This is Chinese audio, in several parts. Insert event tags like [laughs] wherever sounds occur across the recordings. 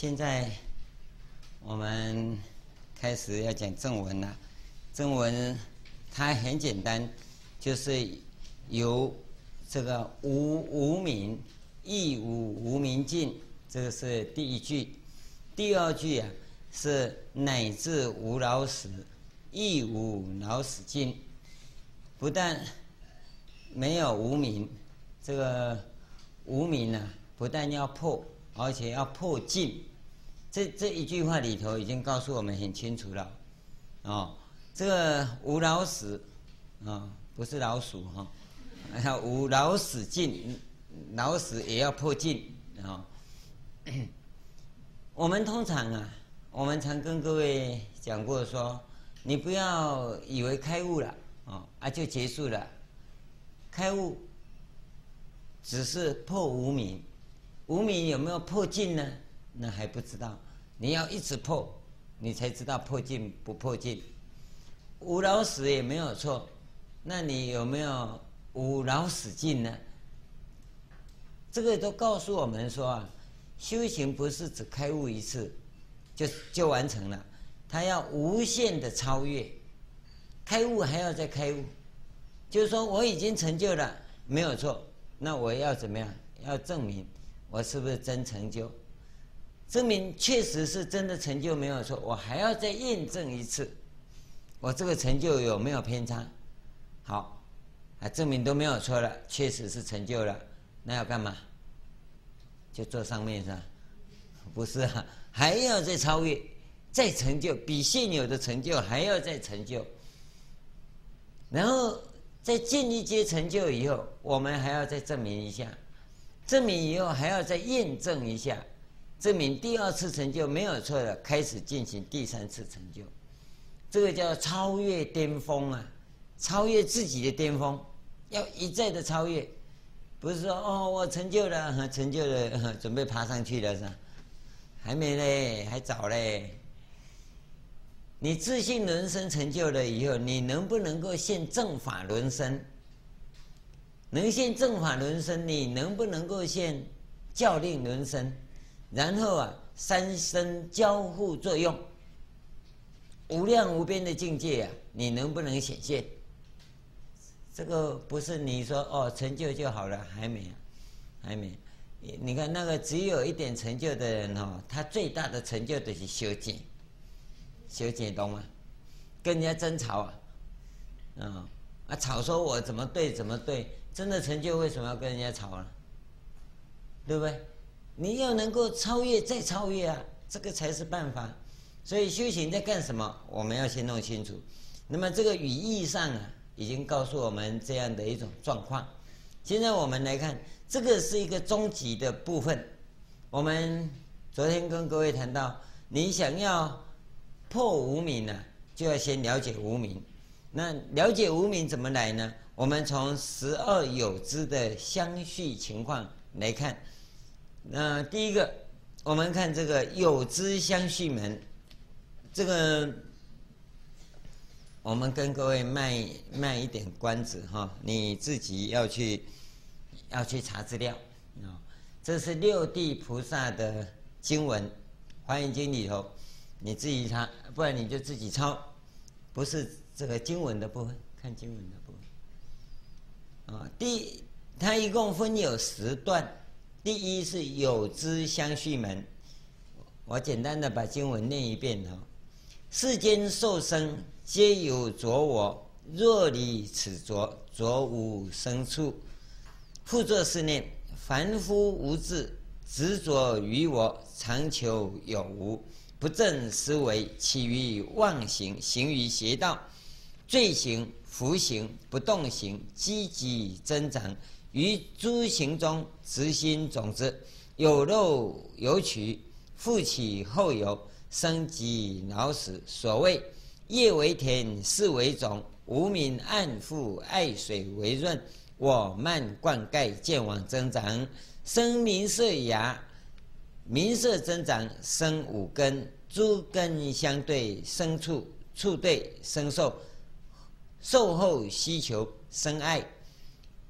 现在我们开始要讲正文了。正文它很简单，就是由这个无无明，亦无无明尽，这个是第一句。第二句啊是乃至无老死，亦无老死尽。不但没有无明，这个无明啊，不但要破。而且要破尽，这这一句话里头已经告诉我们很清楚了，哦，这个无老死，啊、哦，不是老鼠哈，还、哦、有无老死尽，老死也要破尽啊、哦。[coughs] 我们通常啊，我们常跟各位讲过说，你不要以为开悟了、哦、啊就结束了，开悟只是破无明。无明有没有破尽呢？那还不知道，你要一直破，你才知道破尽不破尽。无老死也没有错，那你有没有无老死尽呢？这个都告诉我们说啊，修行不是只开悟一次就就完成了，它要无限的超越，开悟还要再开悟，就是说我已经成就了，没有错，那我要怎么样？要证明。我是不是真成就？证明确实是真的成就没有错，我还要再验证一次，我这个成就有没有偏差？好，啊，证明都没有错了，确实是成就了，那要干嘛？就坐上面是吧？不是啊，还要再超越，再成就，比现有的成就还要再成就，然后再进一阶成就以后，我们还要再证明一下。证明以后还要再验证一下，证明第二次成就没有错的，开始进行第三次成就，这个叫超越巅峰啊，超越自己的巅峰，要一再的超越，不是说哦我成就了，成就了，准备爬上去了是吧？还没嘞，还早嘞。你自信轮生成就了以后，你能不能够现正法轮身？能现正法轮身，你能不能够现教令轮身？然后啊，三身交互作用，无量无边的境界啊，你能不能显现？这个不是你说哦成就就好了，还没，还没。你看那个只有一点成就的人哦，他最大的成就就是修剪，修剪懂吗？跟人家争吵啊，啊啊吵说我怎么对怎么对。真的成就为什么要跟人家吵啊？对不对？你要能够超越再超越啊，这个才是办法。所以修行在干什么？我们要先弄清楚。那么这个语义上啊，已经告诉我们这样的一种状况。现在我们来看，这个是一个终极的部分。我们昨天跟各位谈到，你想要破无明呢，就要先了解无明。那了解无明怎么来呢？我们从十二有支的相续情况来看，那第一个，我们看这个有支相续门，这个我们跟各位卖卖一点关子哈，你自己要去要去查资料。啊，这是六地菩萨的经文，《华严经》里头，你自己查，不然你就自己抄，不是这个经文的部分，看经文的部分。啊，第它一共分有十段，第一是有知相续门，我简单的把经文念一遍哈。世间受生皆有着我，若离此着，着无生处。复作是念：凡夫无智，执着于我，常求有无，不正思维，起于妄行，行于邪道，罪行。福行不动行，积极增长，于诸行中执心种子，有肉有取，复起后有，生及老死。所谓业为田，事为种，无名暗覆，爱水为润，我慢灌溉，见网增长，生名色芽，名色增长，生五根，诸根相对，生处，处对生受。受后希求生爱，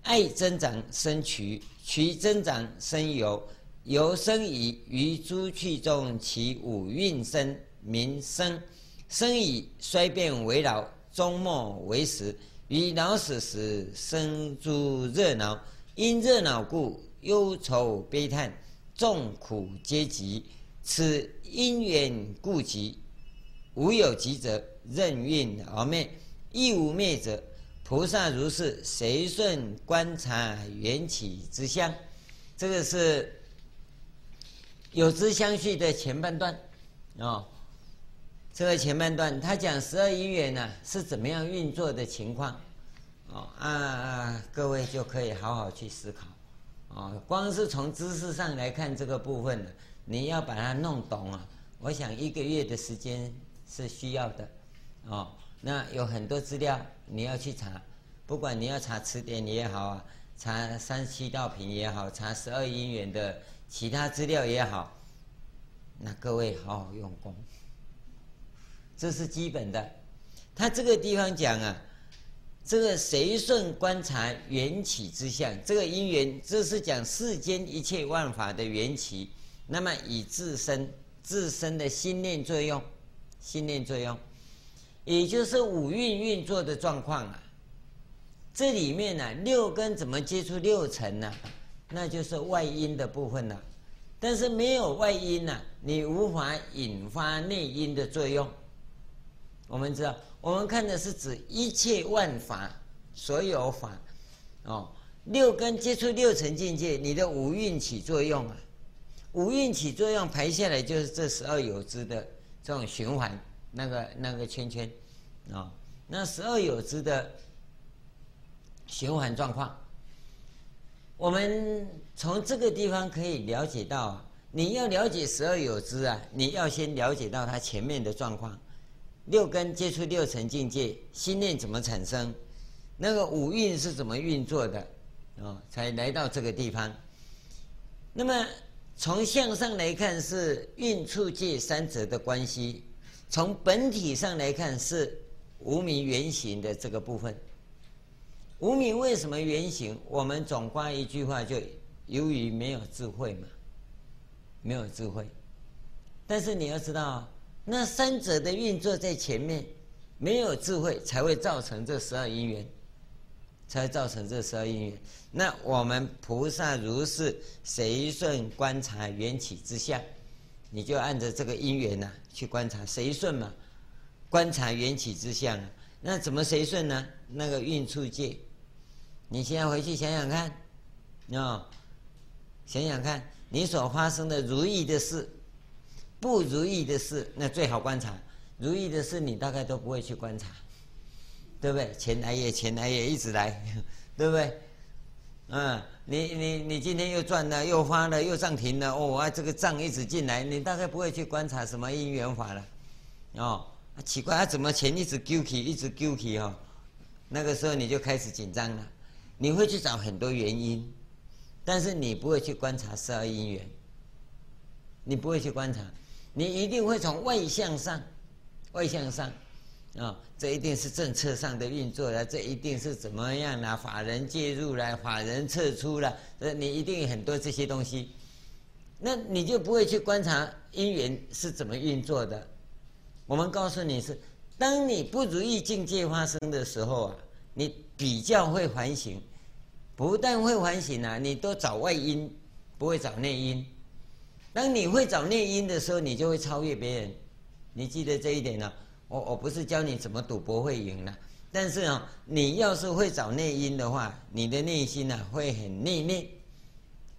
爱增长生取，取增长生有，由生以于诸趣中，其五蕴生，名生。生以衰变为老，终末为死。于老死时生诸热恼，因热恼故忧愁悲叹，众苦皆集。此因缘故集。无有集者，任运而灭；亦无灭者。菩萨如是随顺观察缘起之相。这个是有之相续的前半段、哦。这个前半段他讲十二因缘呢是怎么样运作的情况哦啊，啊，各位就可以好好去思考哦。光是从知识上来看这个部分呢，你要把它弄懂啊，我想一个月的时间。是需要的，哦，那有很多资料你要去查，不管你要查词典也好啊，查三十七道品也好，查十二因缘的其他资料也好，那各位好好用功，这是基本的。他这个地方讲啊，这个随顺观察缘起之相，这个因缘，这是讲世间一切万法的缘起，那么以自身自身的心念作用。心念作用，也就是五蕴运作的状况啊。这里面呢、六根怎么接触六尘呢？那就是外因的部分了、但是没有外因呢、你无法引发内因的作用。我们知道，我们看的是指一切万法，所有法哦。六根接触六尘境界，你的五蕴起作用啊。五蕴起作用排下来，就是这十二有支的。这种循环，那个那个圈圈，啊、那十二有支的循环状况，我们从这个地方可以了解到，你要了解十二有支啊，你要先了解到它前面的状况，六根接触六尘境界，心念怎么产生，那个五蕴是怎么运作的，啊、才来到这个地方，那么。从向上来看是运处界三者的关系，从本体上来看是无明原型的这个部分。无明为什么原型？我们总括一句话，就由于没有智慧嘛，没有智慧。但是你要知道，那三者的运作在前面，没有智慧才会造成这十二因缘。才会造成这十二因缘。那我们菩萨如是随顺观察缘起之相，你就按着这个因缘呐去观察，随顺嘛，观察缘起之相啊。那怎么随顺呢？那个运处界，你现在回去想想看，哦，想想看你所发生的如意的事，不如意的事，那最好观察。如意的事，你大概都不会去观察。对不对？钱来也，钱来也，一直来，[laughs] 对不对？嗯，你你你今天又赚了，又发了，又涨停了，哦，啊，这个账一直进来，你大概不会去观察什么因缘法了，哦，奇怪，啊，怎么钱一直丢起，一直丢起哈？那个时候你就开始紧张了，你会去找很多原因，但是你不会去观察十二因缘，你不会去观察，你一定会从外向上，外向上。啊、这一定是政策上的运作了，这一定是怎么样啦？法人介入了，法人撤出了，呃，你一定有很多这些东西，那你就不会去观察因缘是怎么运作的。我们告诉你是，当你不如意境界发生的时候啊，你比较会反省，不但会反省啊，你都找外因，不会找内因。当你会找内因的时候，你就会超越别人。你记得这一点了、啊？我我不是教你怎么赌博会赢了，但是啊，你要是会找内因的话，你的内心呢会很内敛，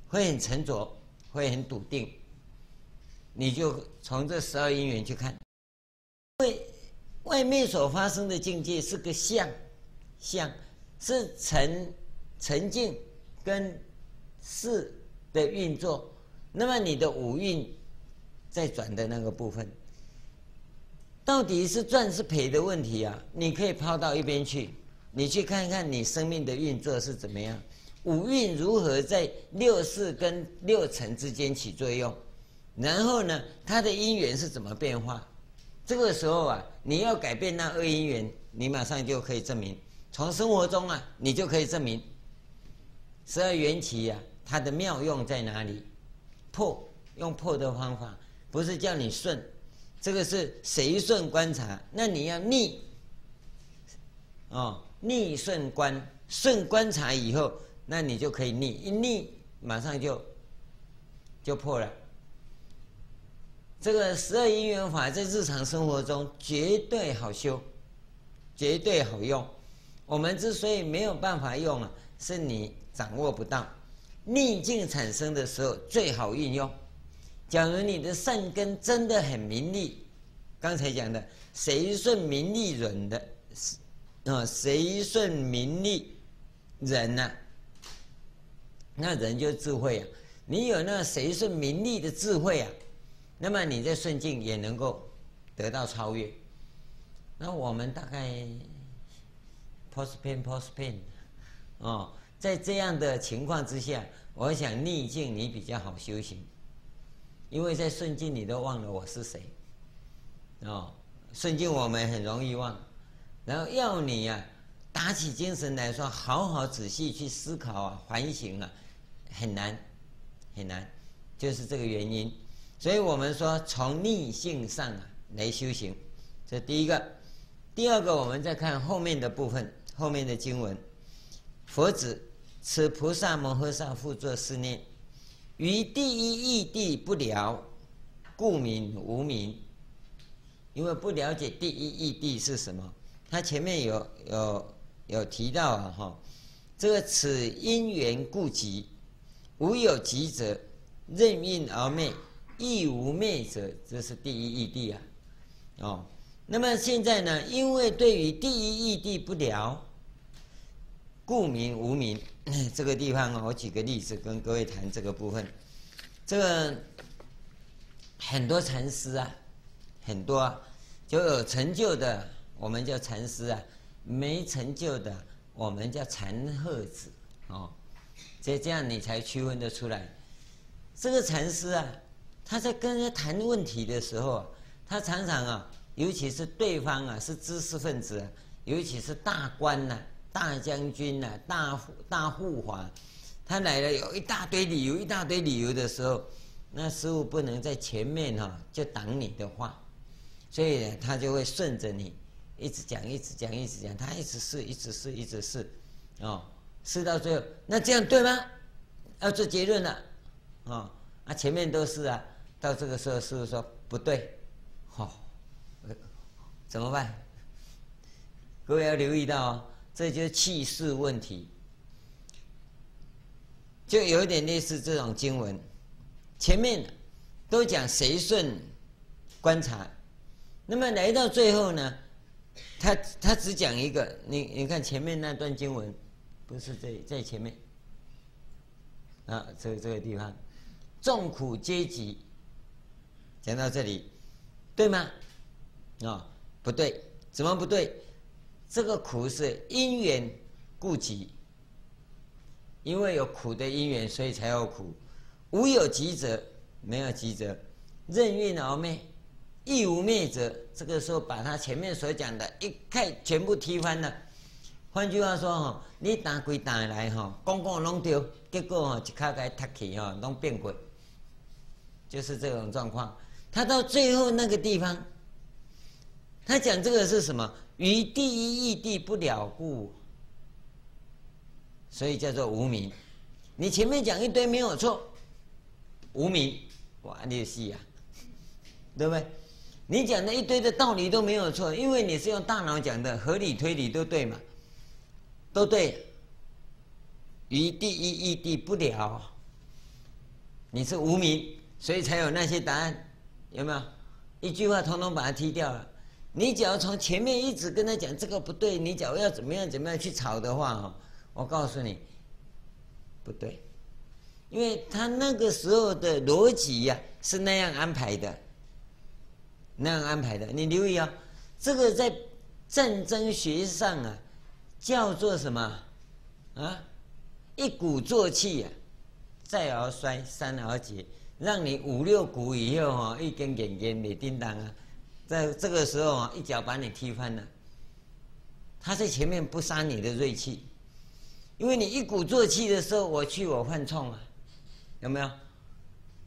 会很沉着，会很笃定。你就从这十二因缘去看，因为外面所发生的境界是个相，相是沉沉静跟识的运作，那么你的五蕴在转的那个部分。到底是赚是赔的问题啊？你可以抛到一边去，你去看看你生命的运作是怎么样，五蕴如何在六识跟六尘之间起作用，然后呢，它的因缘是怎么变化？这个时候啊，你要改变那二因缘，你马上就可以证明。从生活中啊，你就可以证明十二缘起呀，它的妙用在哪里？破，用破的方法，不是叫你顺，这个是随顺观察，那你要逆，哦，逆顺观，顺观察以后，那你就可以逆，一逆马上就就破了。这个十二因缘法在日常生活中绝对好修，绝对好用。我们之所以没有办法用啊，是你掌握不到。逆境产生的时候最好运用。假如你的善根真的很明利，刚才讲的谁顺明利忍的，啊，谁顺明利忍呐，那人就智慧啊。你有那谁顺明利的智慧啊。那么你在顺境也能够得到超越。那我们大概 post pain post pain，哦，在这样的情况之下，我想逆境你比较好修行，因为在顺境你都忘了我是谁。哦，顺境我们很容易忘，然后要你、啊、打起精神来说，好好仔细去思考啊，反省啊，很难很难，就是这个原因。所以我们说从逆性上啊来修行，这第一个。第二个，我们再看后面的部分，后面的经文。佛子，此菩萨摩诃萨复作是念：于第一义谛不了，故名无名。因为不了解第一义谛是什么，他前面有有有提到啊哈，这个此因缘故集，无有集者，任运而灭。亦无灭者，这是第一义谛啊，哦，那么现在呢？因为对于第一义谛不了，故名无名。[coughs] 这个地方，我举个例子跟各位谈这个部分。这个很多禅师啊，很多啊，就有成就的，我们叫禅师啊；没成就的，我们叫禅鹤子。哦，这这样你才区分得出来。这个禅师啊。他在跟人谈问题的时候，他常常啊，尤其是对方啊是知识分子，尤其是大官呐、大将军呐、啊、大大护法，他来了有一大堆理由，一大堆理由的时候，那师父不能在前面哈、就挡你的话，所以呢他就会顺着你一直讲，一直讲，一直讲，他一直试，一直试，一直试，哦，试到最后，那这样对吗？要做结论了，哦，啊前面都是啊。到这个时候，师父说不对，好、哦，怎么办？各位要留意到哦，这就是气势问题，就有点类似这种经文，前面都讲随顺观察，那么来到最后呢，他他只讲一个，你你看前面那段经文，不是在在前面，啊，这个这个地方，众苦皆集。讲到这里，对吗？啊、不对，怎么不对？这个苦是因缘故集，因为有苦的因缘，所以才有苦。无有集者，没有集者，任运而灭，亦无灭者。这个时候把他前面所讲的一概全部踢翻了。换句话说哈，你打归打来吼，讲讲拢对，结果哈一卡该踢起吼，拢变鬼，就是这种状况。他到最后那个地方，他讲这个是什么？于第一义谛不了故，所以叫做无名。你前面讲一堆没有错，无名，哇，你是呀，对不对？你讲的一堆的道理都没有错，因为你是用大脑讲的，合理推理都对嘛，都对。于第一义谛不了，你是无名，所以才有那些答案。有没有一句话统统把它踢掉了？你只要从前面一直跟他讲这个不对，你假如要怎么样怎么样去吵的话哈，我告诉你不对，因为他那个时候的逻辑呀是那样安排的，那样安排的。你留意啊，这个在战争学上啊叫做什么啊？一鼓作气呀，再而衰，三而竭。让你五六股以后哈，一根根根没叮当啊，在这个时候啊，一脚把你踢翻了。他在前面不杀你的锐气，因为你一鼓作气的时候，我去我犯冲啊，有没有？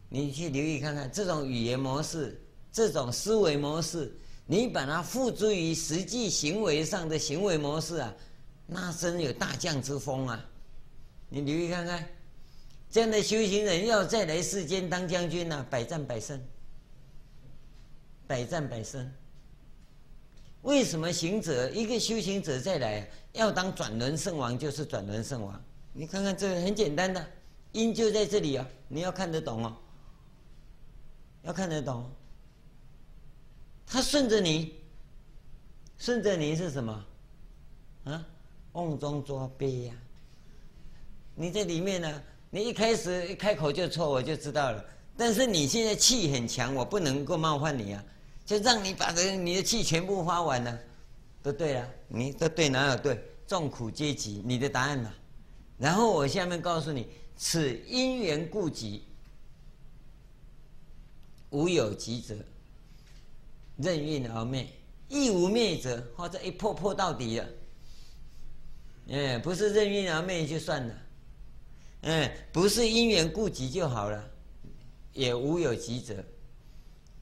你去留意看看，这种语言模式，这种思维模式，你把它付诸于实际行为上的行为模式啊，那真有大将之风啊！你留意看看，这样的修行人要再来世间当将军呢，百战百胜，百战百胜。为什么行者一个修行者再来要当转轮圣王，就是转轮圣王？你看看这个很简单的，因就在这里啊，你要看得懂哦。要看得懂，他顺着你，顺着你是什么？啊，瓮中捉鳖呀！你在里面呢，你一开始一开口就错，我就知道了。但是你现在气很强，我不能够冒犯你啊，就让你把这你的气全部发完了，都对了，你都对哪有对？众苦皆集，你的答案嘛。然后我下面告诉你，此因缘故集。无有集者，任运而灭；亦无灭者，或者一破破到底了。哎，不是任运而灭就算了。哎，不是因缘故集就好了，也无有集者。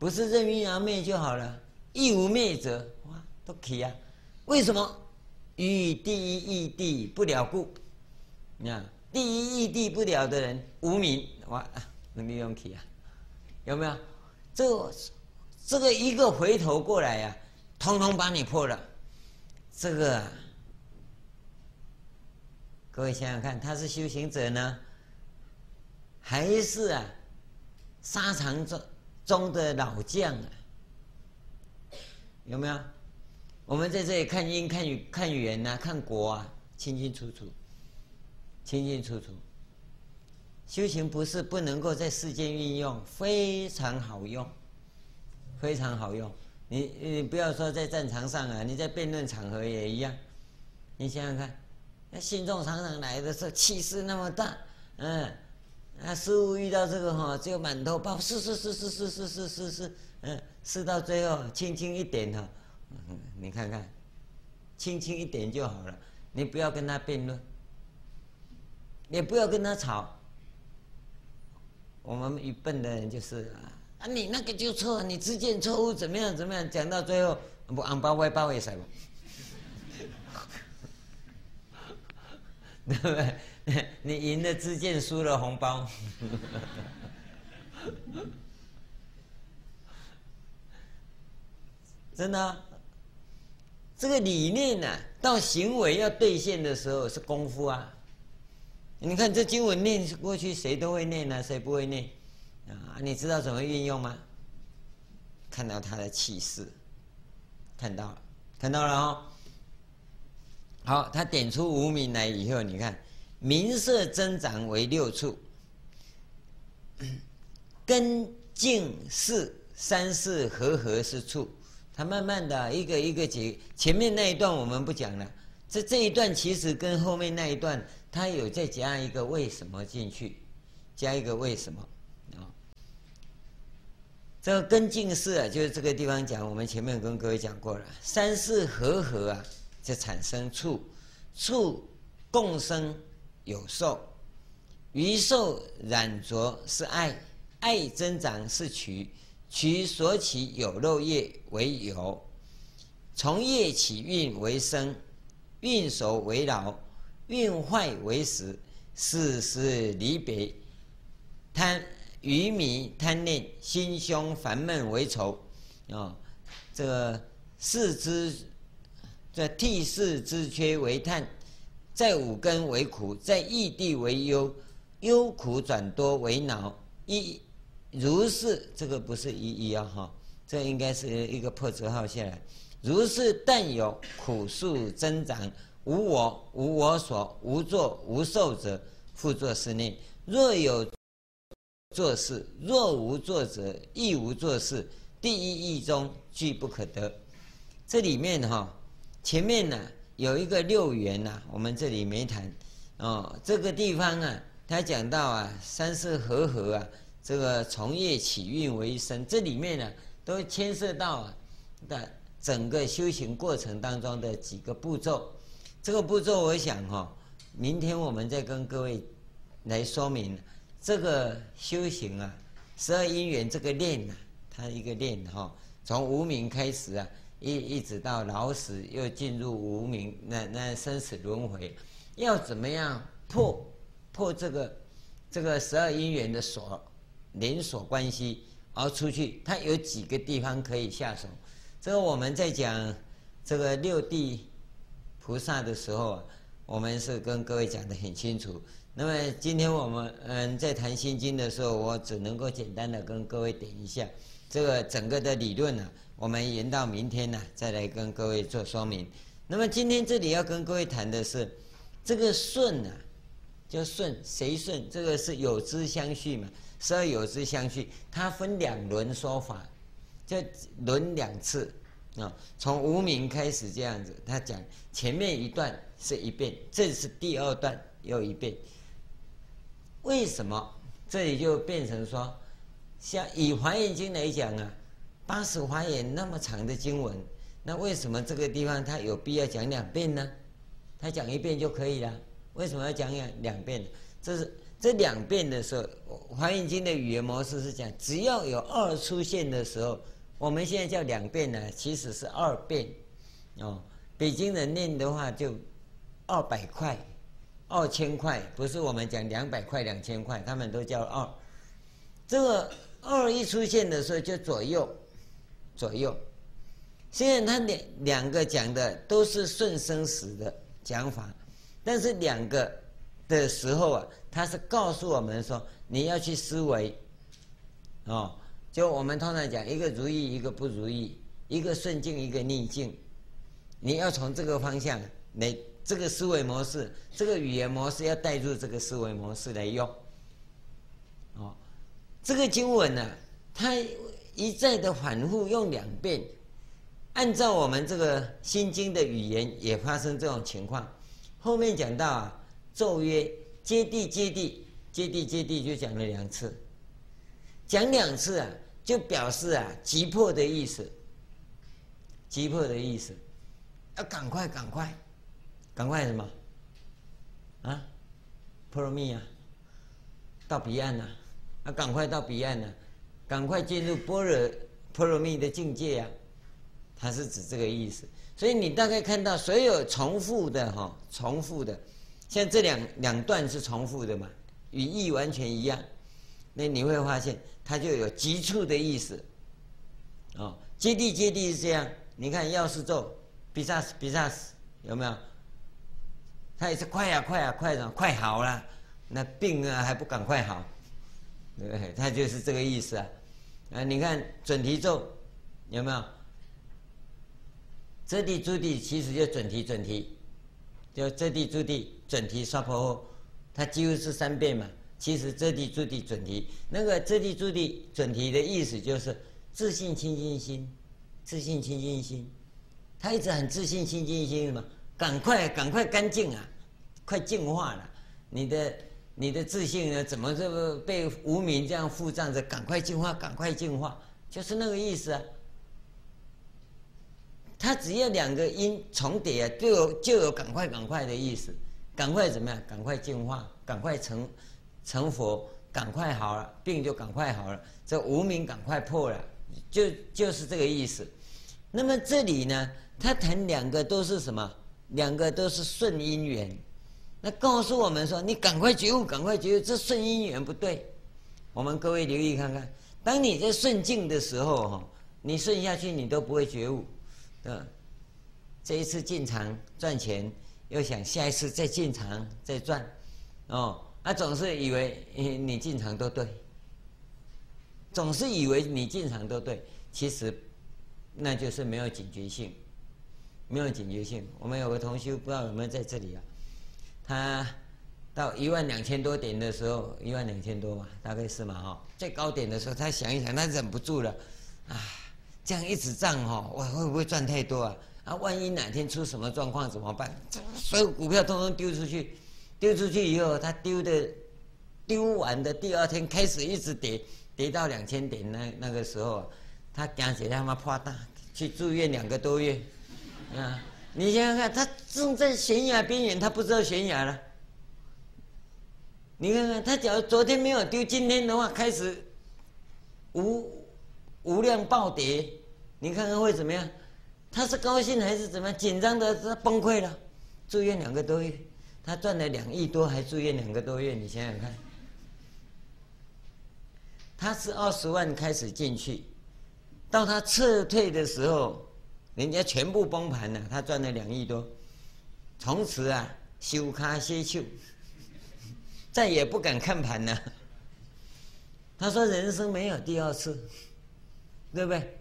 不是任运而灭就好了，亦无灭者，哇，都可以啊。为什么？与第一义谛不了故。你看，第一义谛不了的人无名，哇，能利用起啊？有没有？这这个一个回头过来呀、啊，通通把你破了。这个、各位想想看，他是修行者呢，还是啊沙场中中的老将啊？有没有？我们在这里看因、看缘、看缘呐，看果啊，清清楚楚，清清楚楚。修行不是不能够在世间运用，非常好用，非常好用。你你不要说在战场上啊，你在辩论场合也一样。你想想看，那信众常常来的时候气势那么大，嗯，那师傅遇到这个哈，就满头包，是是是是是是是是是，嗯，是到最后轻轻一点哈，嗯，你看看，轻轻一点就好了。你不要跟他辩论，也不要跟他吵。我们愚笨的人就是啊，啊，你那个就错，你知见错误，怎么样怎么样，讲到最后不红包外包也塞不，[laughs] 对不对？[laughs] 你赢了知见，输了红包，[laughs] 真的啊，这个理念呢，啊，到行为要兑现的时候是功夫啊。你看这经文念过去，谁都会念啊，谁不会念？啊，你知道怎么运用吗？看到他的气势，看到了，看到了哦。好，他点出无名来以后，你看，名色增长为六处，[clears throat] 根净识三世和合是处。他慢慢的一个一个解，前面那一段我们不讲了。这这一段其实跟后面那一段。他有再加一个为什么进去，加一个为什么啊？这个根净识啊，就是这个地方讲，我们前面跟各位讲过了，三世和合啊，就产生处，处共生有受，余受染着是爱，爱增长是取，取所起有漏业为有，从业起运为生，运熟为老。运坏为死，死时离别，贪愚迷贪恋，心胸烦闷为愁，啊、这个四之，这涕泗之缺为叹，在五根为苦，在异地为忧，忧苦转多为恼，一如是，这个不是一一啊哈，这应该是一个破折号下来，如是但有苦数增长。无我、无我所、无作、无受者，复作是念。若有作事，若无作者，亦无作事。第一义中俱不可得。这里面哈，前面呢有一个六缘呐，我们这里没谈。哦，这个地方啊，他讲到啊，三世和合啊，这个从业起运为生，这里面呢都牵涉到啊的整个修行过程当中的几个步骤。这个步骤，我想哈，明天我们再跟各位来说明这个修行啊，十二因缘这个链呐、它一个链哈，从无明开始啊，一一直到老死，又进入无明，那那生死轮回，要怎么样破破这个这个十二因缘的锁连锁关系，而出去，它有几个地方可以下手。这个我们在讲这个六地菩萨的时候啊，我们是跟各位讲得很清楚。那么今天我们嗯在谈心经的时候，我只能够简单的跟各位点一下这个整个的理论呢、啊。我们延到明天呢、再来跟各位做说明。那么今天这里要跟各位谈的是这个顺啊，叫顺谁顺？这个是有之相续嘛？十二有之相续，它分两轮说法，就轮两次啊。从无名开始这样子，他讲前面一段是一遍，这是第二段又一遍。为什么这里就变成说，像以华严经来讲啊，八十华严那么长的经文，那为什么这个地方他有必要讲两遍呢？他讲一遍就可以了，为什么要讲两两遍呢？这是这两遍的时候，华严经的语言模式是讲，只要有二出现的时候，我们现在叫两遍呢，其实是二遍哦。北京人念的话就二百块。二千块不是我们讲两百块、两千块，他们都叫二。这个二一出现的时候就左右，左右。虽然他两两个讲的都是顺生死的讲法，但是两个的时候啊，他是告诉我们说你要去思维。哦，就我们通常讲一个如意，一个不如意，一个顺境，一个逆境，你要从这个方向来。这个思维模式，这个语言模式要带入这个思维模式来用。哦，这个经文呢、啊，它一再的反复用两遍，按照我们这个心经的语言也发生这种情况。后面讲到啊，咒曰揭谛揭谛揭谛揭谛，就讲了两次，讲两次啊，就表示啊急迫的意思，急迫的意思，要赶快赶快。赶快什么？啊，波罗蜜啊，到彼岸呐、啊！赶快到彼岸呐、赶快进入般若波罗蜜的境界、啊！它是指这个意思。所以你大概看到所有重复的哈，重复的，像这两两段是重复的嘛，语义完全一样。那你会发现它就有急促的意思。哦，接地接地是这样。你看药师咒，比萨斯比萨斯有没有？他也是快呀、啊、快呀、啊、快点快好了，那病啊还不赶快好，对不对？他就是这个意思啊。啊，你看准提咒有没有？遮地诸地其实就准提准提，就遮地诸地准提娑婆诃，它几乎是三遍嘛。其实遮地诸地准提，那个遮地诸地准提的意思就是自信清净心，自信清净心，他一直很自信清净心嘛。赶快，赶快干净啊！快净化了，你的你的自信呢？怎么这个被无明这样覆障着？赶快进化，赶快进化，就是那个意思啊。他只要两个音重叠啊，就有就有赶快赶快的意思。赶快怎么样？赶快进化，赶快成成佛，赶快好了，病就赶快好了，这无明赶快破了，就就是这个意思。那么这里呢，他谈两个都是什么？两个都是顺因缘，那告诉我们说：你赶快觉悟，赶快觉悟，这顺因缘不对。我们各位留意看看，当你在顺境的时候，哈，你顺下去，你都不会觉悟。嗯，这一次进场赚钱，又想下一次再进场再赚，哦，他总是以为你进场都对，总是以为你进场都对，其实那就是没有警觉性。没有警觉性。我们有个同学，不知道有没有在这里啊？他到一万两千多点的时候，一万两千多嘛，大概是嘛哈。最高点的时候，他想一想，他忍不住了，啊，这样一直涨哈，我会不会赚太多啊？啊，万一哪天出什么状况怎么办？所有股票通通丢出去，丢出去以后，他丢的丢完的第二天开始一直跌，跌到两千点那那个时候，他赶紧他妈破大，去住院两个多月。啊！你想想看，他正在悬崖边缘，他不知道悬崖了。你看看，他假如昨天没有丢，今天的话开始无无量暴跌，你看看会怎么样？他是高兴还是怎么样？紧张的他崩溃了，住院两个多月，他赚了两亿多，还住院两个多月，你想想看。他是二十万开始进去，到他撤退的时候，人家全部崩盘了，他赚了两亿多，从此啊，休卡歇秀，再也不敢看盘了。[laughs] 他说：“人生没有第二次，对不对？”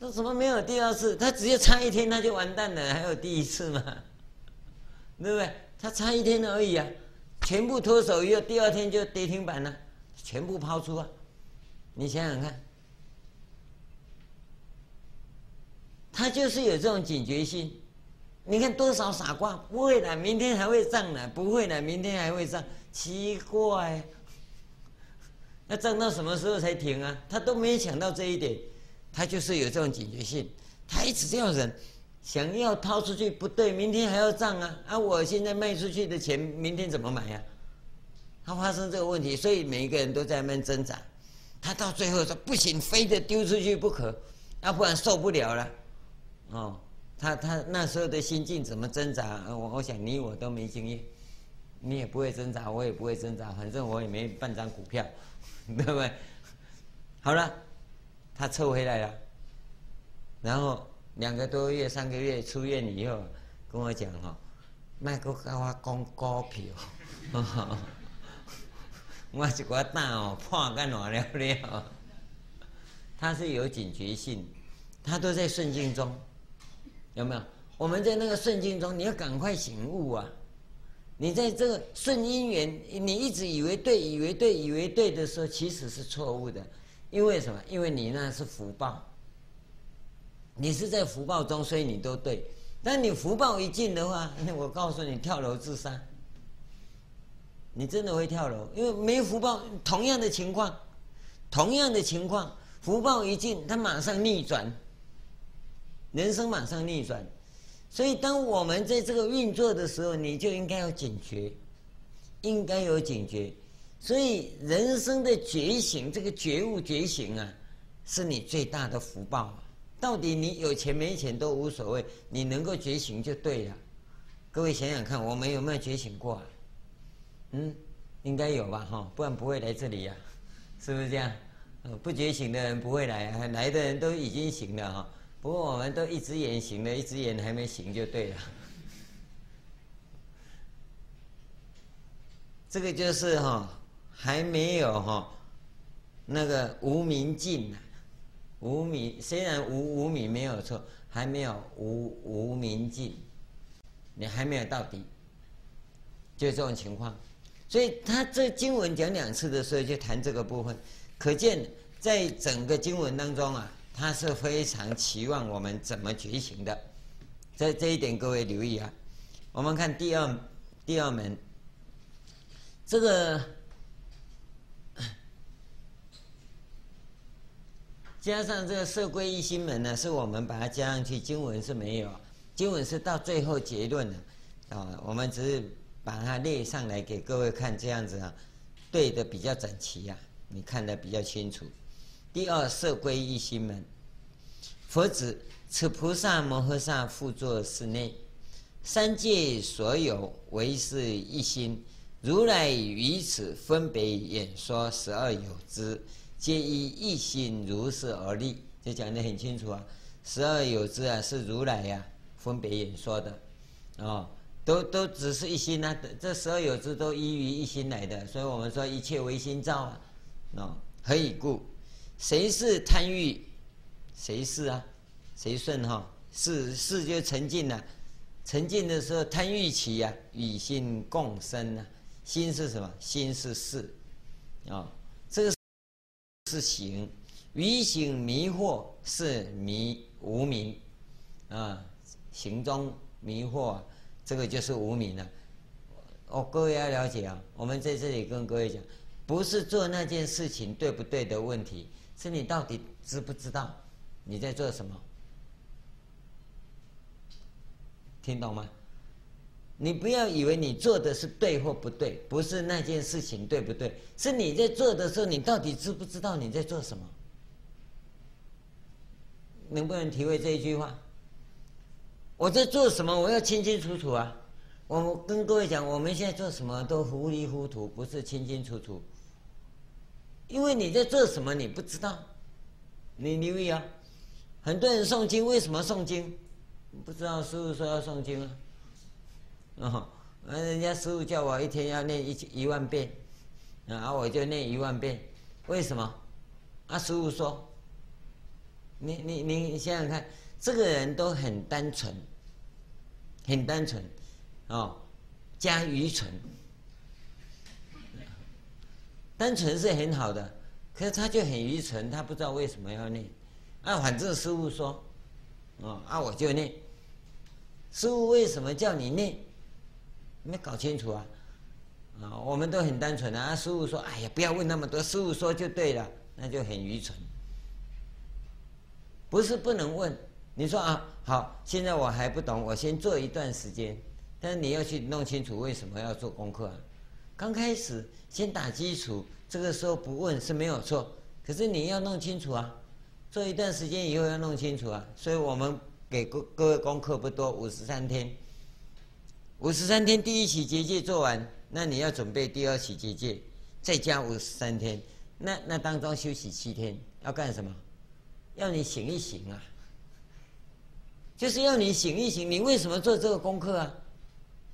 那怎么没有第二次？他只要差一天他就完蛋了，还有第一次吗？[laughs] 对不对？他差一天而已啊，全部脱手以后，第二天就跌停板了，全部抛出啊！你想想看，他就是有这种警觉性。你看多少傻瓜，不会的，明天还会涨呢，不会的，明天还会涨，奇怪，那涨到什么时候才停啊？他都没有想到这一点。他就是有这种警觉性，他一直这样忍，想要掏出去不对，明天还要涨啊！啊，我现在卖出去的钱，明天怎么买呀、啊？他发生这个问题，所以每一个人都在那边挣扎。他到最后说不行，非得丢出去不可，要不然受不了了。哦，他他那时候的心境怎么挣扎？我我想你我都没经验，你也不会挣扎，我也不会挣扎，反正我也没半张股票，[laughs] 对不对？好了。他撤回来了，然后两个多月、三个月出院以后，跟我讲哈，麦克跟我讲股票，[laughs] 我一个胆哦破干哪了了。[laughs] 他是有警觉性，他都在顺境中，有没有？我们在那个顺境中，你要赶快醒悟啊！你在这个顺因缘，你一直以为对、以为对、以为对的时候，其实是错误的。因为什么？因为你那是福报，你是在福报中，所以你都对。但你福报一尽的话，我告诉你，跳楼自杀，你真的会跳楼，因为没福报。同样的情况，同样的情况，福报一尽，它马上逆转，人生马上逆转。所以，当我们在这个运作的时候，你就应该有警觉，应该有警觉。所以人生的觉醒，这个觉悟觉醒啊，是你最大的福报。到底你有钱没钱都无所谓，你能够觉醒就对了。各位想想看，我们有没有觉醒过啊？嗯，应该有吧，哈，不然不会来这里呀，是不是这样？不觉醒的人不会来，来的人都已经醒了哈。不过我们都一只眼醒了，一只眼还没醒就对了。[laughs] 这个就是哈。还没有哈，那个无明尽啊？无明虽然无无明没有错，还没有无无明尽，你还没有到底，就这种情况。所以他这经文讲两次的时候就谈这个部分，可见在整个经文当中啊，他是非常期望我们怎么觉醒的。这这一点各位留意啊。我们看第二第二门，这个。[coughs] 加上这个摄归一心门呢，是我们把它加上去，经文是没有，经文是到最后结论的，啊，我们只是把它列上来给各位看，这样子啊，对的比较整齐呀，你看得比较清楚。第二，摄归一心门，佛子此菩萨摩诃萨复作是念，三界所有唯是一心，如来于此分别演说十二有支。皆依一心如是而立，这讲得很清楚啊。十二有支啊，是如来呀、分别演说的，哦，都都只是一心啊。这十二有支都依于一心来的，所以我们说一切唯心造啊。哦，何以故？谁是贪欲？谁是啊？谁顺哈？是是就沉静了，沉静的时候贪欲起呀，与心共生啊。心是什么？心是事啊、这个。是行，于行迷惑是迷无明，啊，行中迷惑，这个就是无明了。哦，各位要了解啊，我们在这里跟各位讲，不是做那件事情对不对的问题，是你到底知不知道你在做什么？听懂吗？你不要以为你做的是对或不对，不是那件事情对不对，是你在做的时候，你到底知不知道你在做什么？能不能体会这一句话？我在做什么？我要清清楚楚啊！我跟各位讲，我们现在做什么都糊里糊涂，不是清清楚楚。因为你在做什么，你不知道。你留意啊，很多人诵经，为什么诵经？不知道师父说要诵经啊。哦，人家师父叫我一天要念一一万遍，然后我就念一万遍。为什么？啊，师父说，你你你想想看，这个人都很单纯，很单纯，哦，加愚蠢。单纯是很好的，可是他就很愚蠢，他不知道为什么要念。啊，反正师父说，哦，啊，我就念。师父为什么叫你念？没搞清楚啊！啊，我们都很单纯啊。师父说：“哎呀，不要问那么多，师父说就对了。”那就很愚蠢。不是不能问，你说啊，好，现在我还不懂，我先做一段时间。但是你要去弄清楚为什么要做功课啊。刚开始先打基础，这个时候不问是没有错。可是你要弄清楚啊，做一段时间以后要弄清楚啊。所以我们给各各位功课不多，五十三天。五十三天第一期结界做完，那你要准备第二期结界，再加五十三天。那那当中休息七天，要干什么？要你醒一醒啊！就是要你醒一醒，你为什么做这个功课啊？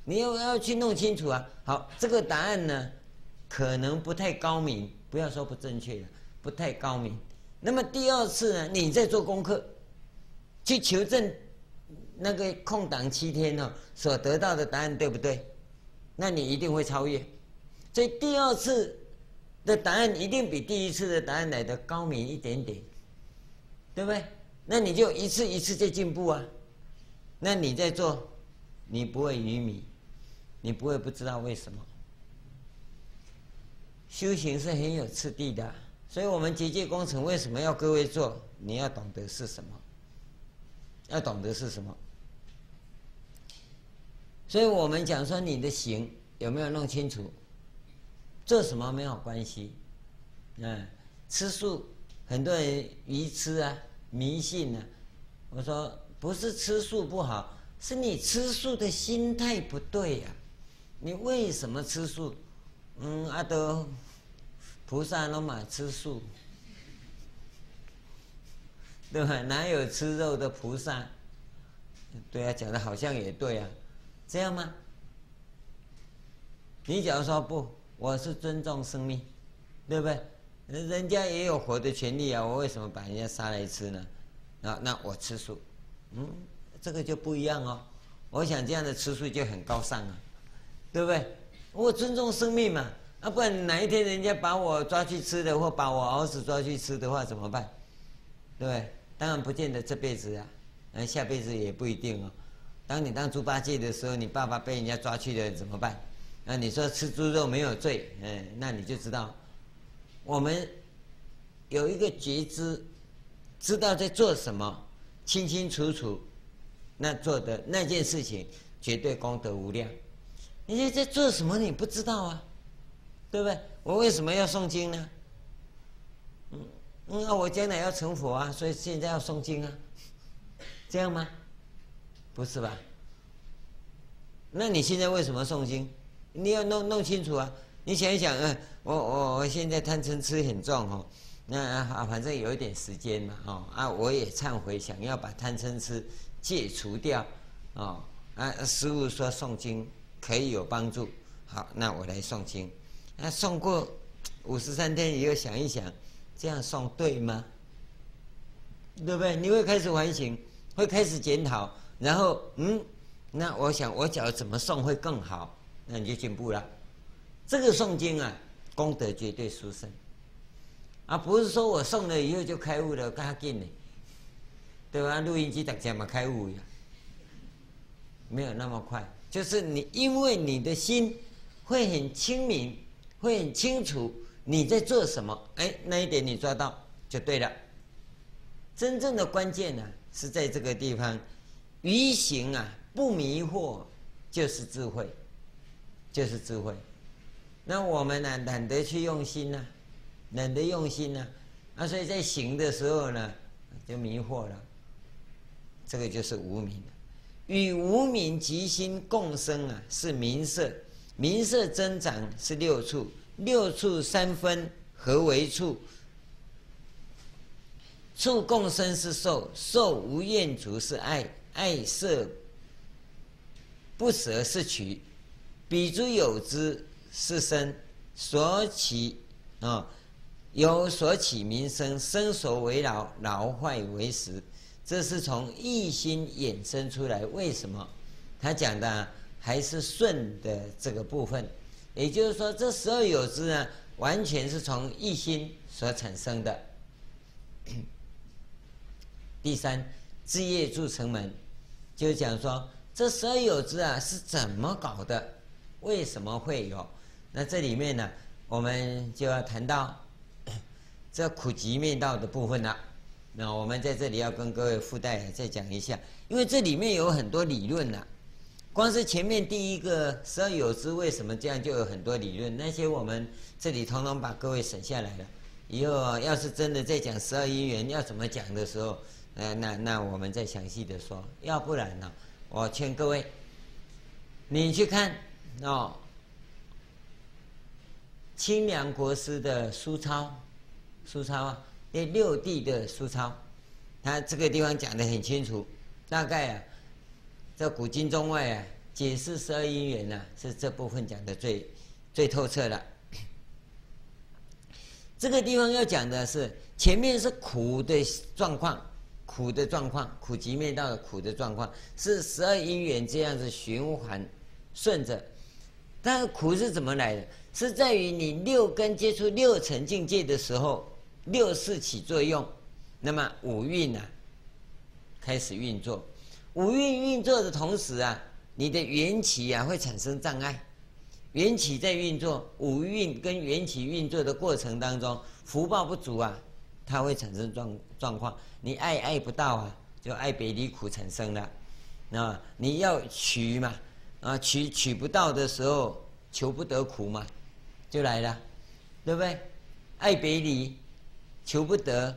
你要要去弄清楚啊！好，这个答案呢，可能不太高明，不要说不正确了，不太高明。那么第二次呢，你在做功课，去求证那个空档七天哦，所得到的答案对不对？那你一定会超越。所以第二次的答案一定比第一次的答案来得高明一点点，对不对？那你就一次一次在进步啊。那你在做，你不会愚迷。你不会不知道为什么？修行是很有次第的，所以我们结界工程为什么要各位做？你要懂得是什么？要懂得是什么？所以我们讲说你的行有没有弄清楚？做什么没有关系。嗯，吃素，很多人愚痴啊，迷信啊。我说不是吃素不好，是你吃素的心态不对呀、啊。你为什么吃素？嗯，阿德菩萨都嘛吃素，对吧？哪有吃肉的菩萨？对啊，讲的好像也对啊，这样吗？你假如说不，我是尊重生命，对不对？人家也有活的权利啊，我为什么把人家杀来吃呢？那那我吃素，嗯，这个就不一样哦。我想这样的吃素就很高尚啊。对不对？我尊重生命嘛，啊，不然哪一天人家把我抓去吃的，或把我儿子抓去吃的话，怎么办？对不对？当然不见得这辈子啊，嗯，下辈子也不一定哦。当你当猪八戒的时候，你爸爸被人家抓去了，怎么办？那你说吃猪肉没有罪，嗯，那你就知道，我们有一个觉知，知道在做什么，清清楚楚，那做的那件事情绝对功德无量。你在做什么？你不知道啊，对不对？我为什么要诵经呢？嗯嗯，那我将来要成佛啊，所以现在要诵经啊，这样吗？不是吧？那你现在为什么诵经？你要弄弄清楚啊！你想一想，嗯，我我我现在贪嗔痴很重哦，那啊，反正有一点时间嘛，哦啊，我也忏悔，想要把贪嗔痴戒除掉，哦啊，师父说诵经。可以有帮助，好，那我来诵经。那诵过五十三天以后，想一想，这样诵对吗？对不对？你会开始反省，会开始检讨，然后嗯，那我想我讲怎么诵会更好，那你就进步了。这个诵经啊，功德绝对殊胜，啊不是说我诵了以后就开悟了，赶紧的，对吧？录音机大家嘛开悟呀，没有那么快。就是你，因为你的心会很清明，会很清楚你在做什么。哎，那一点你抓到就对了。真正的关键呢、是在这个地方，愚行啊不迷惑，就是智慧，就是智慧。那我们呢，懒得去用心呢、懒得用心呢、啊，啊，所以在行的时候呢，就迷惑了。这个就是无明，与无明极心共生啊，是名色，名色增长是六处，六处三分合为处，处共生是受，受无厌足是爱，爱色不舍是取，彼诸有之。是生所起啊、哦，由所起名生，生所为老，老坏为食，这是从一心衍生出来。为什么？他讲的还是顺的这个部分，也就是说，这十二有支呢，完全是从一心所产生的。[coughs] 第三，自业助成门，就讲说这十二有支啊是怎么搞的？为什么会有？那这里面呢，我们就要谈到 [coughs] 这苦集灭道的部分了。那我们在这里要跟各位附带再讲一下，因为这里面有很多理论呐。光是前面第一个十二有支为什么这样，就有很多理论。那些我们这里统统把各位省下来了。以后要是真的在讲十二因缘要怎么讲的时候，呃，那那我们再详细的说。要不然呢，我劝各位，你去看哦。清凉国师的书钞，书钞啊，那六地的书钞，他这个地方讲得很清楚。大概啊，这古今中外啊，解释十二因缘呢，是这部分讲得最最透彻了。[coughs] 这个地方要讲的是前面是苦的状况，苦的状况，苦集灭道的苦的状况，是十二因缘这样子循环顺着。但是苦是怎么来的？是在于你六根接触六尘境界的时候，六识起作用，那么五蕴啊开始运作。五蕴运作的同时啊，你的缘起啊会产生障碍。缘起在运作，五蕴跟缘起运作的过程当中，福报不足啊，它会产生状状况。你爱爱不到啊，就爱别离苦产生了。那你要取嘛，啊取取不到的时候，求不得苦嘛。就来了，对不对？爱别离，求不得，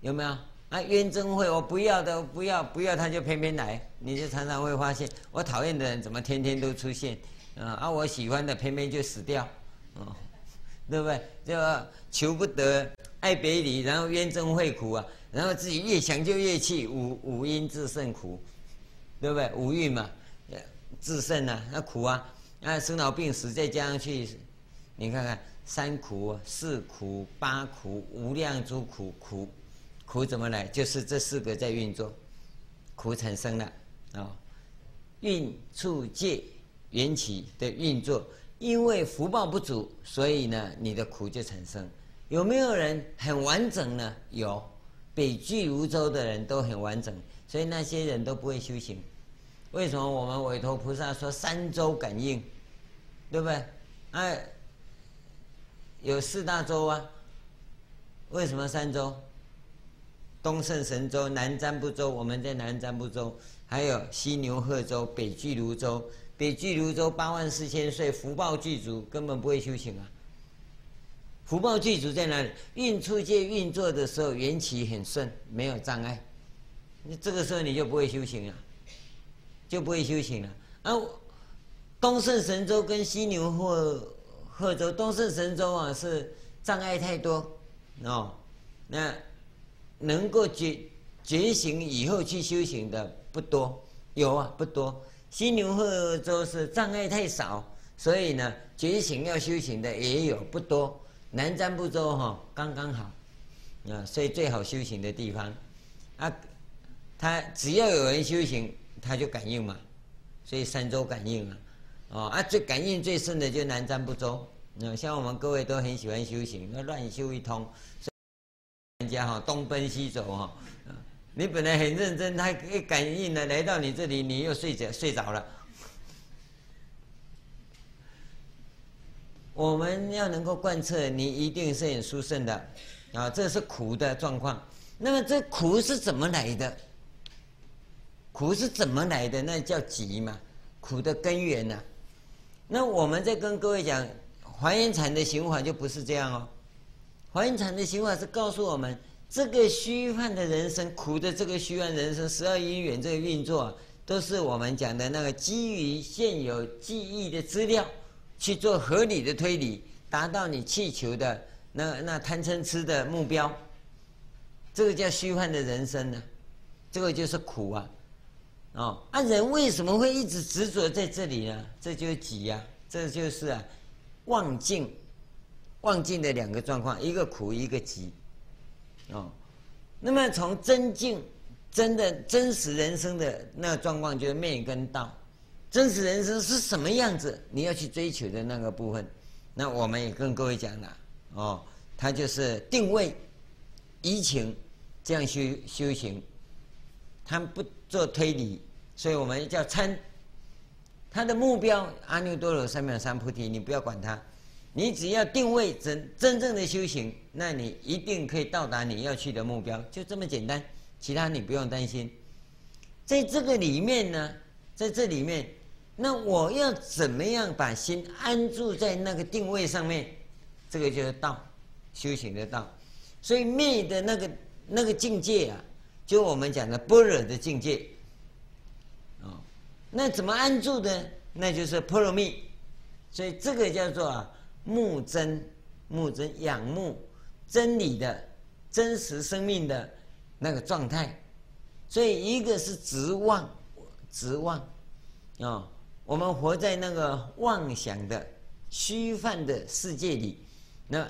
有没有？啊，冤憎会，我不要的，不要，不要，他就偏偏来。你就常常会发现，我讨厌的人怎么天天都出现？啊，啊，我喜欢的偏偏就死掉，哦，对不对？就求不得，爱别离，然后冤憎会苦啊，然后自己越想就越气，五五阴炽盛苦，对不对？五欲嘛，自胜啊，那苦啊，啊，生老病死再加上去。你看看三苦、四苦、八苦、无量诸苦，苦苦怎么来？就是这四个在运作，苦产生了啊、哦。蕴处界缘起的运作，因为福报不足，所以呢，你的苦就产生。有没有人很完整呢？有，北俱芦洲的人都很完整，所以那些人都不会修行。为什么我们韦驮菩萨说三周感应，对不对？哎。有四大洲啊，为什么三洲？东胜神州、南瞻部洲，我们在南瞻部洲，还有西牛贺洲、北俱芦洲。北俱芦洲八万四千岁，福报具足，根本不会修行啊。福报具足在哪里？运处界运作的时候，缘起很顺，没有障碍。你这个时候你就不会修行了，就不会修行了。啊，东胜神州跟西牛贺。贺州东胜神州啊，是障碍太多哦。那能够觉觉醒以后去修行的不多，有啊不多。西牛贺州是障碍太少，所以呢，觉醒要修行的也有不多。南瞻部洲哈刚刚好啊，所以最好修行的地方啊，他只要有人修行，他就感应嘛，所以三洲感应啊。哦啊，最感应最深的就南瞻部洲。那像我们各位都很喜欢修行，那乱修一通，人家哈东奔西走哈。你本来很认真，他一感应呢，来到你这里，你又睡着睡着了。我们要能够贯彻，你一定是很殊胜的啊！这是苦的状况。那么这苦是怎么来的？苦是怎么来的？那叫集嘛。苦的根源呢、啊。那我们在跟各位讲，还原禅的行法就不是这样哦。还原禅的行法是告诉我们，这个虚幻的人生，苦的这个虚幻人生，十二因缘这个运作，都是我们讲的那个基于现有记忆的资料去做合理的推理，达到你气求的那那贪嗔痴的目标。这个叫虚幻的人生呢，这个就是苦啊，哦，啊，人为什么会一直执着在这里呢？这就是集呀，这就是啊，妄境，妄境的两个状况，一个苦，一个急，哦，那么从真境，真的真实人生的那个状况，就是面跟道，真实人生是什么样子？你要去追求的那个部分，那我们也跟各位讲了，哦，它就是定位，移情。这样修修行，他不做推理，所以我们叫参。他的目标阿耨多罗三藐三菩提，你不要管他，你只要定位真真正的修行，那你一定可以到达你要去的目标，就这么简单。其他你不用担心。在这个里面呢，在这里面，那我要怎么样把心安住在那个定位上面？这个就是道，修行的道。所以灭的那个。那个境界啊，就我们讲的般若的境界，哦，那怎么安住的？那就是波罗蜜，所以这个叫做啊，慕真，慕真仰慕真理的真实生命的那个状态。所以一个是执妄，执妄，啊、我们活在那个妄想的虚幻的世界里，那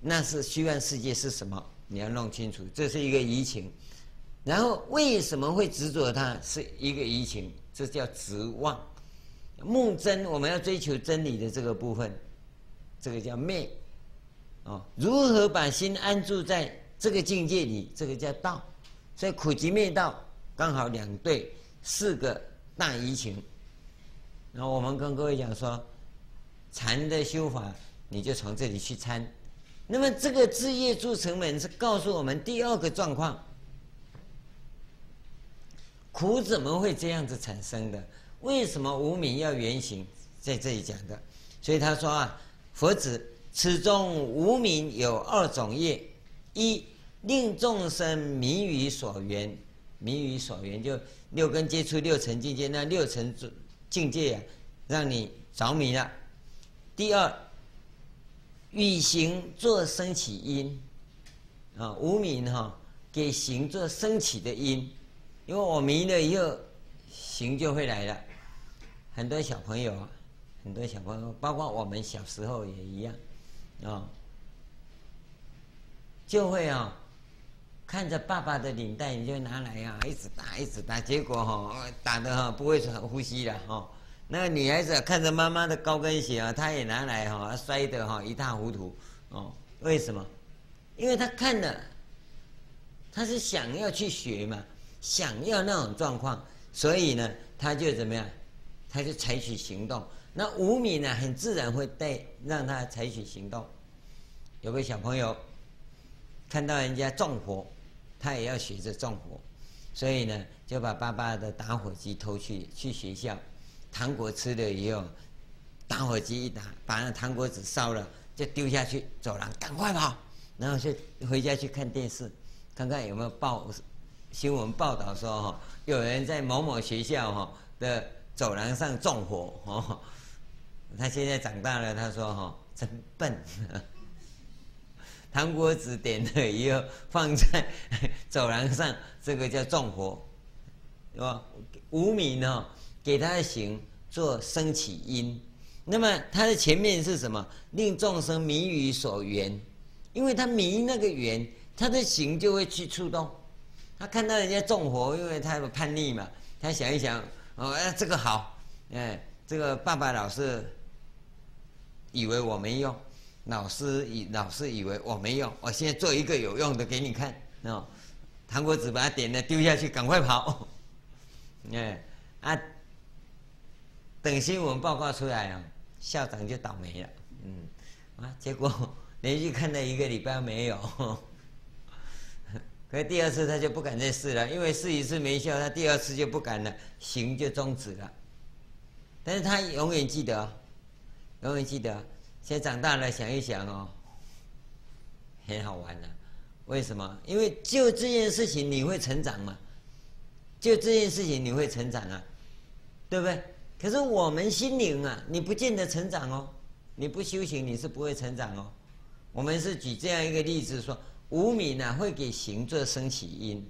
那是虚幻世界是什么？你要弄清楚，这是一个移情，然后为什么会执着它是一个疑情？这叫执妄。慕真，我们要追求真理的这个部分，这个叫灭。哦，如何把心安住在这个境界里？这个叫道。所以苦集灭道刚好两对，四个大疑情。然后我们跟各位讲说，禅的修法，你就从这里去参。那么这个智业助成门是告诉我们第二个状况：苦怎么会这样子产生的？为什么无明要缘行？在这里讲的。所以他说啊，佛子此中无明有二种业：一令众生迷于所缘，迷于所缘就六根接触六尘境界，那六尘境界啊，让你着迷了。第二。与行作生起因，啊，无明哈给行做生起的因，因为我迷了以后，行就会来了。很多小朋友啊，很多小朋友，包括我们小时候也一样，啊，就会啊，看着爸爸的领带，你就拿来啊，一直打，一直打，结果哈，打的哈不会呼吸了哈。那个女孩子看着妈妈的高跟鞋啊，她也拿来哈，摔得哈一塌糊涂哦。为什么？因为她看了，她是想要去学嘛，想要那种状况，所以呢，他就怎么样？他就采取行动。那无明呢，很自然会带让他采取行动。有个小朋友看到人家纵火，他也要学着纵火，所以呢，就把爸爸的打火机偷去去学校。糖果吃了以后，打火机一打，把那糖果纸烧了，就丢下去走廊，赶快跑，然后就回家去看电视，看看有没有报新闻报道说哈，有人在某某学校哈的走廊上纵火哦。他现在长大了，他说哈真笨，[laughs] 糖果纸点了以后放在 [laughs] 走廊上，这个叫纵火，是吧？无明呢？给他的行做生起因，那么他的前面是什么？令众生迷于所缘，因为他迷那个缘，他的行就会去触动。他看到人家纵火，因为他有叛逆嘛，他想一想，哦，哎，这个好，哎，这个爸爸老是以为我没用，老师以老师以为我没用，我现在做一个有用的给你看，哦，糖果纸把它点了，丢下去，赶快跑，[laughs] 哎，啊。等新闻报告出来啊，校长就倒霉了，嗯，啊，结果连续看了一个礼拜没有，可是第二次他就不敢再试了，因为试一次没效，他第二次就不敢了，行就终止了，但是他永远记得，永远记得。现在长大了想一想哦，很好玩的。为什么？因为就这件事情你会成长嘛，就这件事情你会成长啊，对不对？可是我们心灵啊，你不见得成长哦，你不修行你是不会成长哦。我们是举这样一个例子说，无明啊会给行做生起因，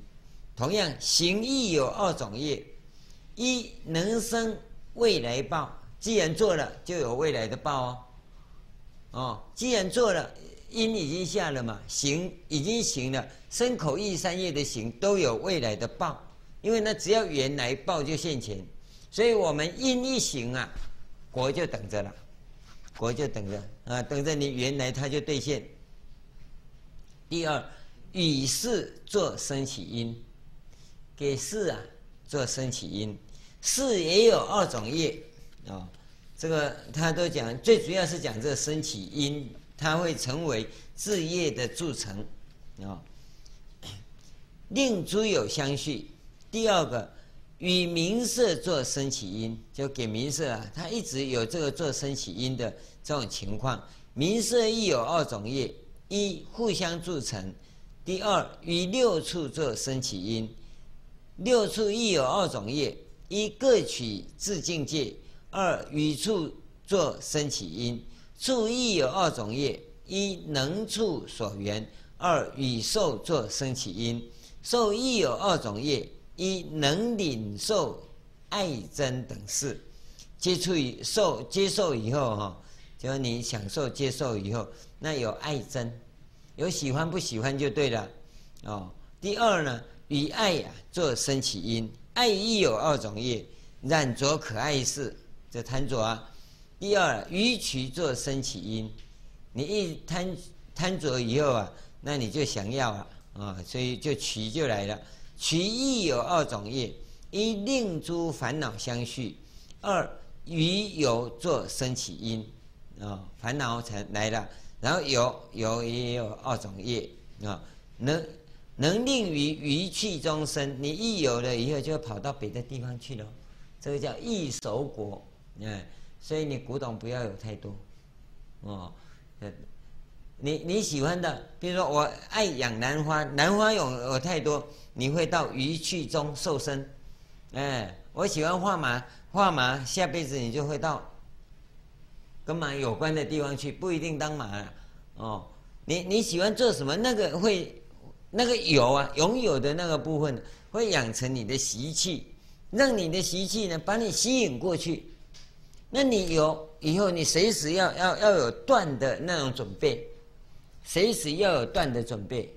同样行亦有二种业，一能生未来报，既然做了就有未来的报哦。哦，既然做了，因已经下了嘛，行已经行了，身口意三业的行都有未来的报，因为呢只要缘来报就现前。所以我们因一行啊，果就等着了，果就等着啊，等着你缘来它就兑现。第二，与事做生起因，给事啊做生起因，事也有二种业啊、哦，这个他都讲，最主要是讲这个生起因，它会成为自业的铸成啊、哦，[coughs] 令诸有相续。第二个。与名色做生起因，就给名色啊，它一直有这个做生起因的这种情况。名色亦有二种业：一互相铸成；第二与六处做生起因。六处亦有二种业：一各取自境界；二与处做生起因。处亦有二种业：一能处所缘；二与受做生起因。受亦有二种业。一能领受爱憎等事，接触与受接受以后哈，就是你享受接受以后，那有爱憎，有喜欢不喜欢就对了哦。第二呢，与爱呀做生起因，爱亦有二种业，染着可爱事，这贪着啊。第二与取做生起因，你一贪贪着以后啊，那你就想要啊啊，所以就取就来了。取亦有二种业：一令诸烦恼相续；二与有做生起因。啊、烦恼才来了，然后有有也有二种业啊、能能令于余趣中生。你一有了以后，就跑到别的地方去了，这个叫易守果。哎，所以你古董不要有太多，哦，你你喜欢的，比如说我爱养兰花，兰花有有太多。你会到余趣中受生，哎，我喜欢画马，画马下辈子你就会到跟马有关的地方去，不一定当马，哦，你你喜欢做什么？那个会那个有啊，拥有的那个部分会养成你的习气，让你的习气呢把你吸引过去。那你有以后，你随时要要要有断的那种准备，随时要有断的准备，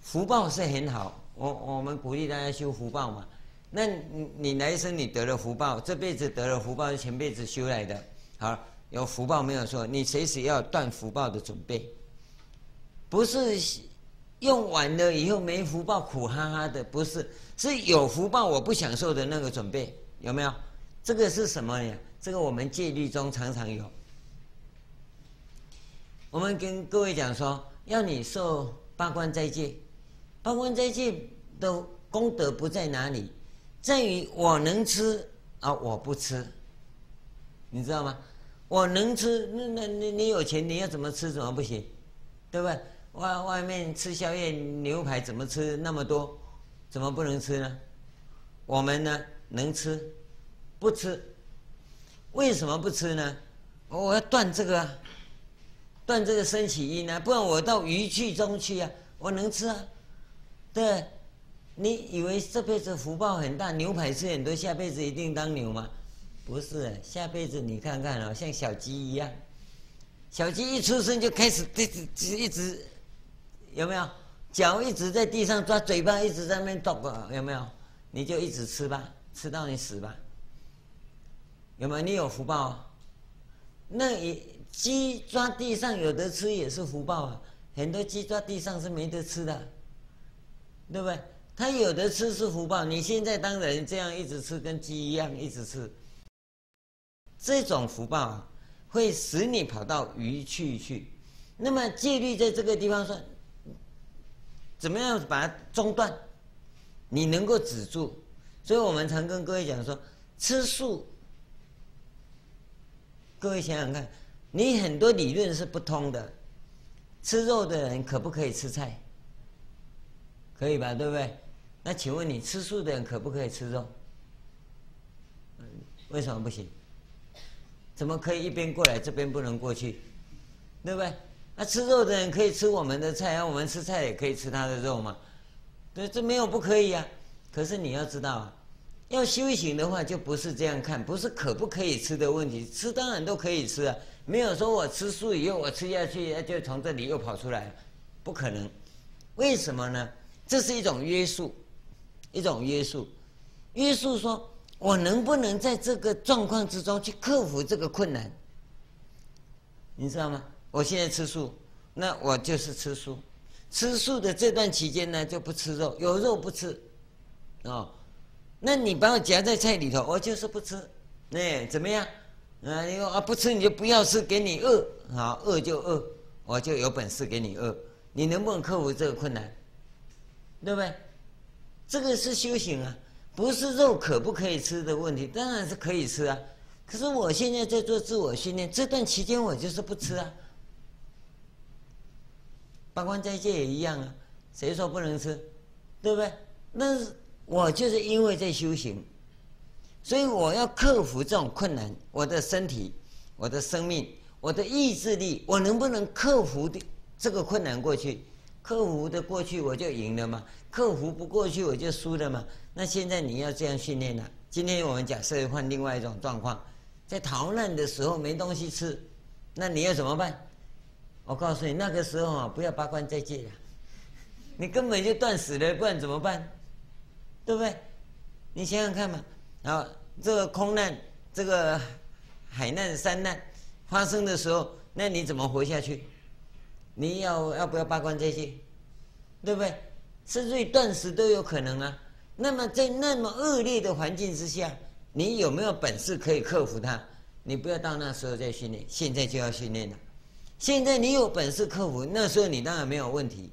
福报是很好。我我们鼓励大家修福报嘛，那你你来生你得了福报，这辈子得了福报是前辈子修来的，好，有福报没有错，你随时要断福报的准备，不是用完了以后没福报苦哈哈的，不是，是有福报我不享受的那个准备，有没有？这个是什么呀？这个我们戒律中常常有，我们跟各位讲说，要你受八关斋戒。八关斋戒的功德不在哪里，在于我能吃啊，我不吃，你知道吗？我能吃，那那你你有钱，你要怎么吃怎么不行，对不对？外外面吃宵夜牛排怎么吃那么多，怎么不能吃呢？我们呢能吃，不吃，为什么不吃呢？我要断这个啊，断这个生起因啊，不然我到余趣中去啊，我能吃啊。对，你以为这辈子福报很大，牛排吃很多，下辈子一定当牛吗？不是，下辈子你看看啊，像小鸡一样，小鸡一出生就开始一直一直，有没有？脚一直在地上抓，嘴巴一直在那边动，有没有？你就一直吃吧，吃到你死吧，有没有？你有福报，那也鸡抓地上有得吃也是福报啊，很多鸡抓地上是没得吃的。对不对？它有的吃是福报，你现在当人这样一直吃，跟鸡一样一直吃，这种福报啊会使你跑到余趣去。那么戒律在这个地方说，怎么样把它中断？你能够止住？所以我们常跟各位讲说，吃素各位想想看，你很多理论是不通的。吃肉的人可不可以吃菜？可以吧，对不对？那请问你吃素的人可不可以吃肉？为什么不行？怎么可以一边过来，这边不能过去？对不对？那吃肉的人可以吃我们的菜，我们吃菜也可以吃他的肉吗？对，这没有不可以啊。可是你要知道啊，要修行的话，就不是这样看，不是可不可以吃的问题，吃当然都可以吃啊。没有说我吃素以后我吃下去，就从这里又跑出来了，不可能。为什么呢？这是一种约束，一种约束，约束说我能不能在这个状况之中去克服这个困难？你知道吗？我现在吃素，那我就是吃素。吃素的这段期间呢，就不吃肉，有肉不吃。哦，那你把我夹在菜里头，我就是不吃。那怎么样？啊，你说啊，不吃你就不要吃，给你饿，好饿就饿，我就有本事给你饿。你能不能克服这个困难？对不对？这个是修行啊，不是肉可不可以吃的问题，当然是可以吃啊。可是我现在在做自我训练，这段期间我就是不吃啊。八关斋戒也一样啊，谁说不能吃？对不对？那是我就是因为在修行。所以我要克服这种困难，我的身体、我的生命、我的意志力，我能不能克服的这个困难过去？克服的过去我就赢了嘛，克服不过去我就输了嘛。那现在你要这样训练了。今天我们假设换另外一种状况，在逃难的时候没东西吃，那你要怎么办？我告诉你，那个时候啊，不要八关斋戒了，你根本就断死了，不然怎么办？对不对？你想想看嘛，然后。这个空难，这个海难、山难发生的时候，那你怎么活下去？你要要不要八关斋戒？对不对？甚至于断食都有可能啊。那么在那么恶劣的环境之下，你有没有本事可以克服它？你不要到那时候再训练，现在就要训练了。现在你有本事克服，那时候你当然没有问题。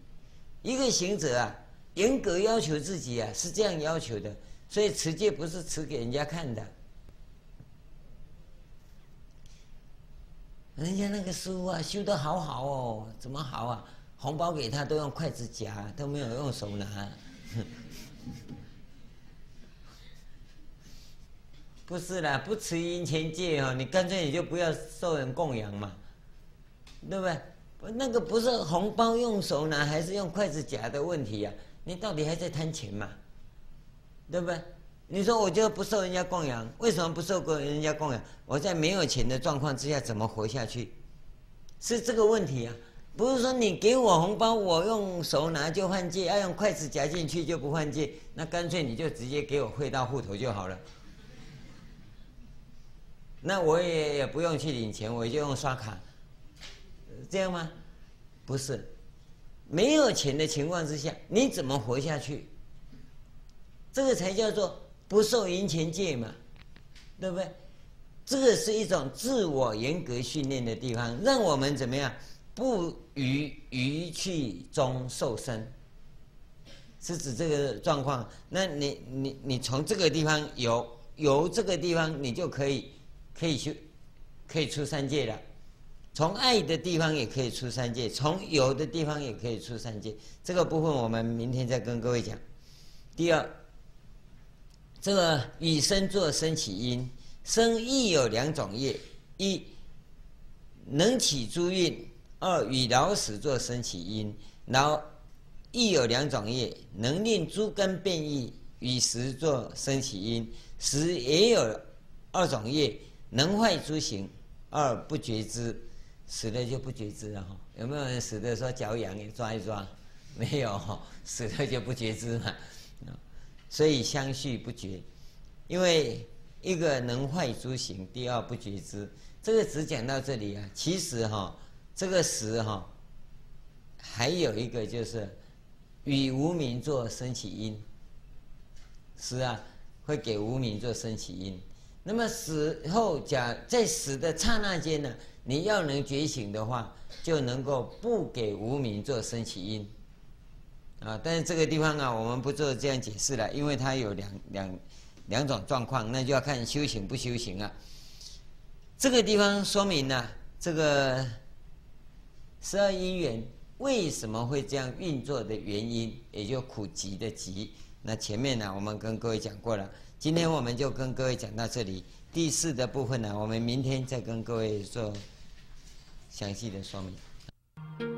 一个行者啊，严格要求自己啊，是这样要求的。所以持戒不是持给人家看的，人家那个师父啊，修得好好哦，怎么好啊？红包给他都用筷子夹，都没有用手拿。[laughs] 不是啦，不持银钱戒哦，你干脆你就不要受人供养嘛，对不对？那个不是红包用手拿还是用筷子夹的问题呀、啊？你到底还在贪钱嘛？对不对？你说我就不受人家供养，为什么不受过人家供养？我在没有钱的状况之下怎么活下去？是这个问题啊！不是说你给我红包，我用手拿就换戒，要用筷子夹进去就不换戒，那干脆你就直接给我汇到户头就好了。那我也也不用去领钱，我就用刷卡，这样吗？不是，没有钱的情况之下，你怎么活下去？这个才叫做不受银钱戒嘛，对不对？这个是一种自我严格训练的地方，让我们怎么样不于余气中受身，是指这个状况。那你你你从这个地方由由这个地方，你就可以可以去可以出三界了。从爱的地方也可以出三界，从有的地方也可以出三界。这个部分我们明天再跟各位讲。第二。这个以生作生起因，生亦有两种业：一能起诸运；二与老死作生起因。老亦有两种业：能令诸根变异，与时作生起因。时也有二种业：能坏诸行，二不觉知。死了就不觉知了哈？有没有人死的说脚痒也抓一抓？没有，死了就不觉知嘛。所以相续不绝，因为一个能坏诸行，第二不觉知。这个只讲到这里啊。其实哈、哦，这个时哈、哦，还有一个就是与无明作生起因。是啊，会给无明作生起因。那么死后假，在死的刹那间呢，你要能觉醒的话，就能够不给无明作生起因。啊，但是这个地方啊，我们不做这样解释了，因为它有两两两种状况，那就要看修行不修行啊。这个地方说明呢这个十二因缘为什么会这样运作的原因，也就苦集的集。那前面呢，我们跟各位讲过了，今天我们就跟各位讲到这里。第四的部分呢，我们明天再跟各位做详细的说明。